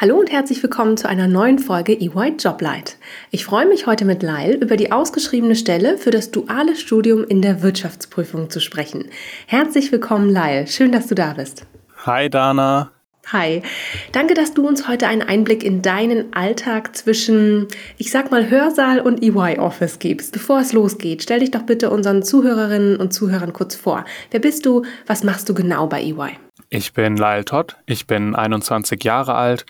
Hallo und herzlich willkommen zu einer neuen Folge EY Joblight. Ich freue mich heute mit Lyle über die ausgeschriebene Stelle für das duale Studium in der Wirtschaftsprüfung zu sprechen. Herzlich willkommen, Lyle. Schön, dass du da bist. Hi, Dana. Hi, danke, dass du uns heute einen Einblick in deinen Alltag zwischen, ich sag mal, Hörsaal und EY Office gibst. Bevor es losgeht, stell dich doch bitte unseren Zuhörerinnen und Zuhörern kurz vor. Wer bist du? Was machst du genau bei EY? Ich bin Lyle Todd, ich bin 21 Jahre alt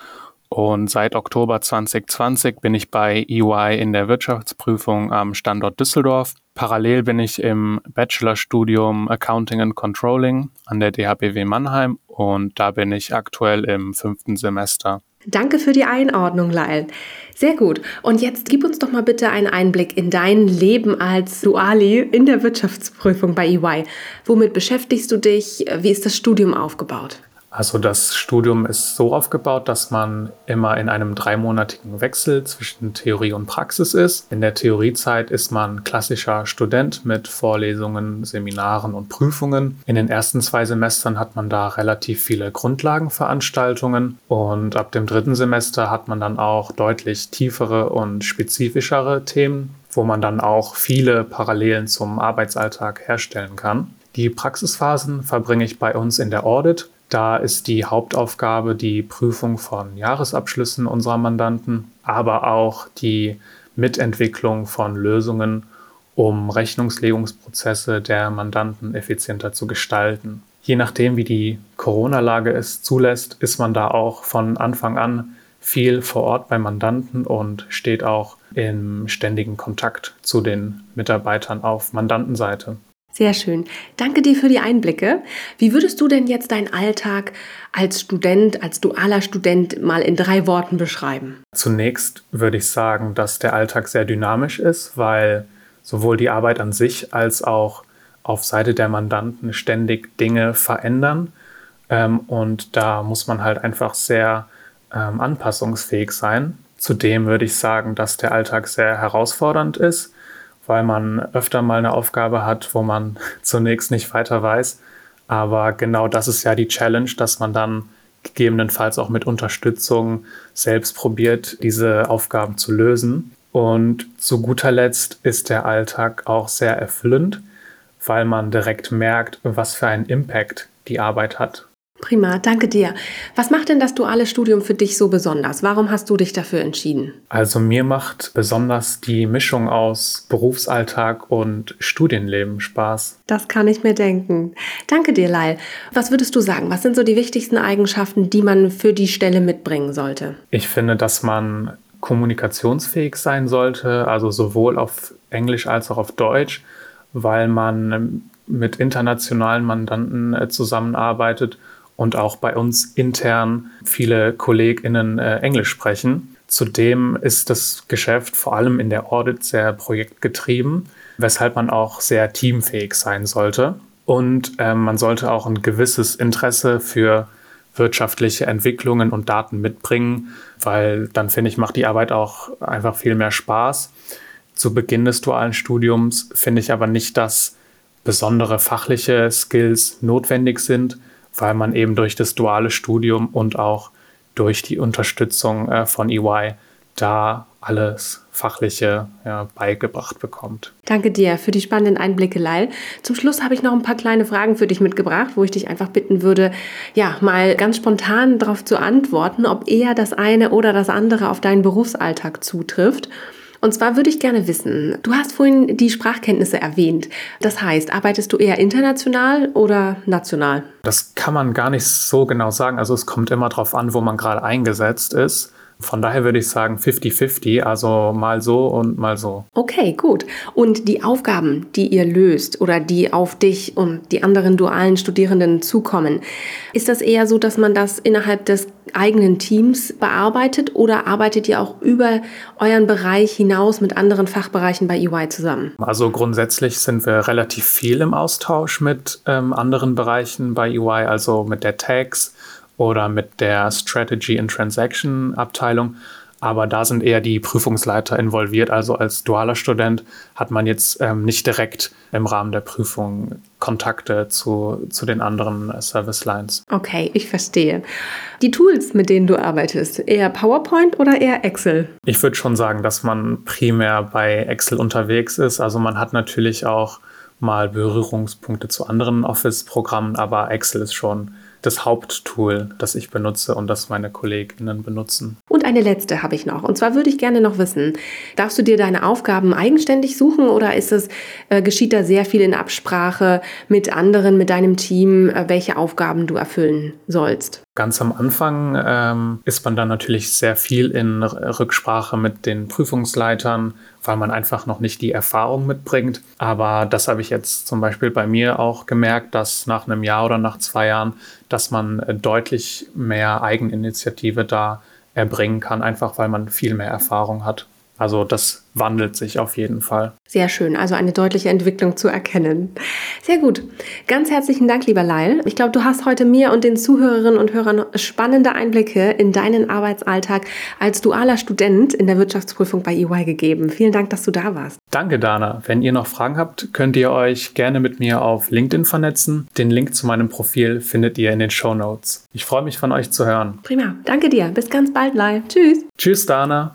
und seit Oktober 2020 bin ich bei EY in der Wirtschaftsprüfung am Standort Düsseldorf. Parallel bin ich im Bachelorstudium Accounting and Controlling an der DHBW Mannheim und da bin ich aktuell im fünften Semester. Danke für die Einordnung, Lyle. Sehr gut. Und jetzt gib uns doch mal bitte einen Einblick in dein Leben als Duali in der Wirtschaftsprüfung bei EY. Womit beschäftigst du dich? Wie ist das Studium aufgebaut? Also das Studium ist so aufgebaut, dass man immer in einem dreimonatigen Wechsel zwischen Theorie und Praxis ist. In der Theoriezeit ist man klassischer Student mit Vorlesungen, Seminaren und Prüfungen. In den ersten zwei Semestern hat man da relativ viele Grundlagenveranstaltungen und ab dem dritten Semester hat man dann auch deutlich tiefere und spezifischere Themen, wo man dann auch viele Parallelen zum Arbeitsalltag herstellen kann. Die Praxisphasen verbringe ich bei uns in der Audit. Da ist die Hauptaufgabe die Prüfung von Jahresabschlüssen unserer Mandanten, aber auch die Mitentwicklung von Lösungen, um Rechnungslegungsprozesse der Mandanten effizienter zu gestalten. Je nachdem, wie die Corona-Lage es zulässt, ist man da auch von Anfang an viel vor Ort bei Mandanten und steht auch im ständigen Kontakt zu den Mitarbeitern auf Mandantenseite. Sehr schön. Danke dir für die Einblicke. Wie würdest du denn jetzt deinen Alltag als Student, als dualer Student mal in drei Worten beschreiben? Zunächst würde ich sagen, dass der Alltag sehr dynamisch ist, weil sowohl die Arbeit an sich als auch auf Seite der Mandanten ständig Dinge verändern. Ähm, und da muss man halt einfach sehr ähm, anpassungsfähig sein. Zudem würde ich sagen, dass der Alltag sehr herausfordernd ist weil man öfter mal eine Aufgabe hat, wo man zunächst nicht weiter weiß. Aber genau das ist ja die Challenge, dass man dann gegebenenfalls auch mit Unterstützung selbst probiert, diese Aufgaben zu lösen. Und zu guter Letzt ist der Alltag auch sehr erfüllend, weil man direkt merkt, was für einen Impact die Arbeit hat. Prima, danke dir. Was macht denn das duale Studium für dich so besonders? Warum hast du dich dafür entschieden? Also mir macht besonders die Mischung aus Berufsalltag und Studienleben Spaß. Das kann ich mir denken. Danke dir, Lyle. Was würdest du sagen? Was sind so die wichtigsten Eigenschaften, die man für die Stelle mitbringen sollte? Ich finde, dass man kommunikationsfähig sein sollte, also sowohl auf Englisch als auch auf Deutsch, weil man mit internationalen Mandanten äh, zusammenarbeitet und auch bei uns intern viele KollegInnen äh, Englisch sprechen. Zudem ist das Geschäft vor allem in der Audit sehr projektgetrieben, weshalb man auch sehr teamfähig sein sollte. Und äh, man sollte auch ein gewisses Interesse für wirtschaftliche Entwicklungen und Daten mitbringen, weil dann finde ich, macht die Arbeit auch einfach viel mehr Spaß. Zu Beginn des dualen Studiums finde ich aber nicht, dass besondere fachliche Skills notwendig sind, weil man eben durch das duale Studium und auch durch die Unterstützung äh, von EY da alles Fachliche ja, beigebracht bekommt. Danke dir für die spannenden Einblicke, Lyle. Zum Schluss habe ich noch ein paar kleine Fragen für dich mitgebracht, wo ich dich einfach bitten würde, ja, mal ganz spontan darauf zu antworten, ob eher das eine oder das andere auf deinen Berufsalltag zutrifft. Und zwar würde ich gerne wissen, du hast vorhin die Sprachkenntnisse erwähnt. Das heißt, arbeitest du eher international oder national? Das kann man gar nicht so genau sagen. Also es kommt immer darauf an, wo man gerade eingesetzt ist. Von daher würde ich sagen 50-50, also mal so und mal so. Okay, gut. Und die Aufgaben, die ihr löst oder die auf dich und die anderen dualen Studierenden zukommen, ist das eher so, dass man das innerhalb des eigenen Teams bearbeitet oder arbeitet ihr auch über euren Bereich hinaus mit anderen Fachbereichen bei EY zusammen? Also grundsätzlich sind wir relativ viel im Austausch mit ähm, anderen Bereichen bei EY, also mit der Tags oder mit der Strategy and Transaction Abteilung. Aber da sind eher die Prüfungsleiter involviert. Also als dualer Student hat man jetzt ähm, nicht direkt im Rahmen der Prüfung Kontakte zu, zu den anderen Service Lines. Okay, ich verstehe. Die Tools, mit denen du arbeitest, eher PowerPoint oder eher Excel? Ich würde schon sagen, dass man primär bei Excel unterwegs ist. Also man hat natürlich auch mal Berührungspunkte zu anderen Office-Programmen, aber Excel ist schon das Haupttool, das ich benutze und das meine Kolleginnen benutzen. Und eine letzte habe ich noch. Und zwar würde ich gerne noch wissen, darfst du dir deine Aufgaben eigenständig suchen oder ist es, äh, geschieht da sehr viel in Absprache mit anderen, mit deinem Team, äh, welche Aufgaben du erfüllen sollst? Ganz am Anfang ähm, ist man dann natürlich sehr viel in Rücksprache mit den Prüfungsleitern, weil man einfach noch nicht die Erfahrung mitbringt. Aber das habe ich jetzt zum Beispiel bei mir auch gemerkt, dass nach einem Jahr oder nach zwei Jahren, dass man äh, deutlich mehr Eigeninitiative da erbringen kann, einfach weil man viel mehr Erfahrung hat. Also das wandelt sich auf jeden Fall. Sehr schön, also eine deutliche Entwicklung zu erkennen. Sehr gut. Ganz herzlichen Dank, lieber Lyle. Ich glaube, du hast heute mir und den Zuhörerinnen und Hörern spannende Einblicke in deinen Arbeitsalltag als dualer Student in der Wirtschaftsprüfung bei EY gegeben. Vielen Dank, dass du da warst. Danke, Dana. Wenn ihr noch Fragen habt, könnt ihr euch gerne mit mir auf LinkedIn vernetzen. Den Link zu meinem Profil findet ihr in den Show Notes. Ich freue mich von euch zu hören. Prima. Danke dir. Bis ganz bald, Lyle. Tschüss. Tschüss, Dana.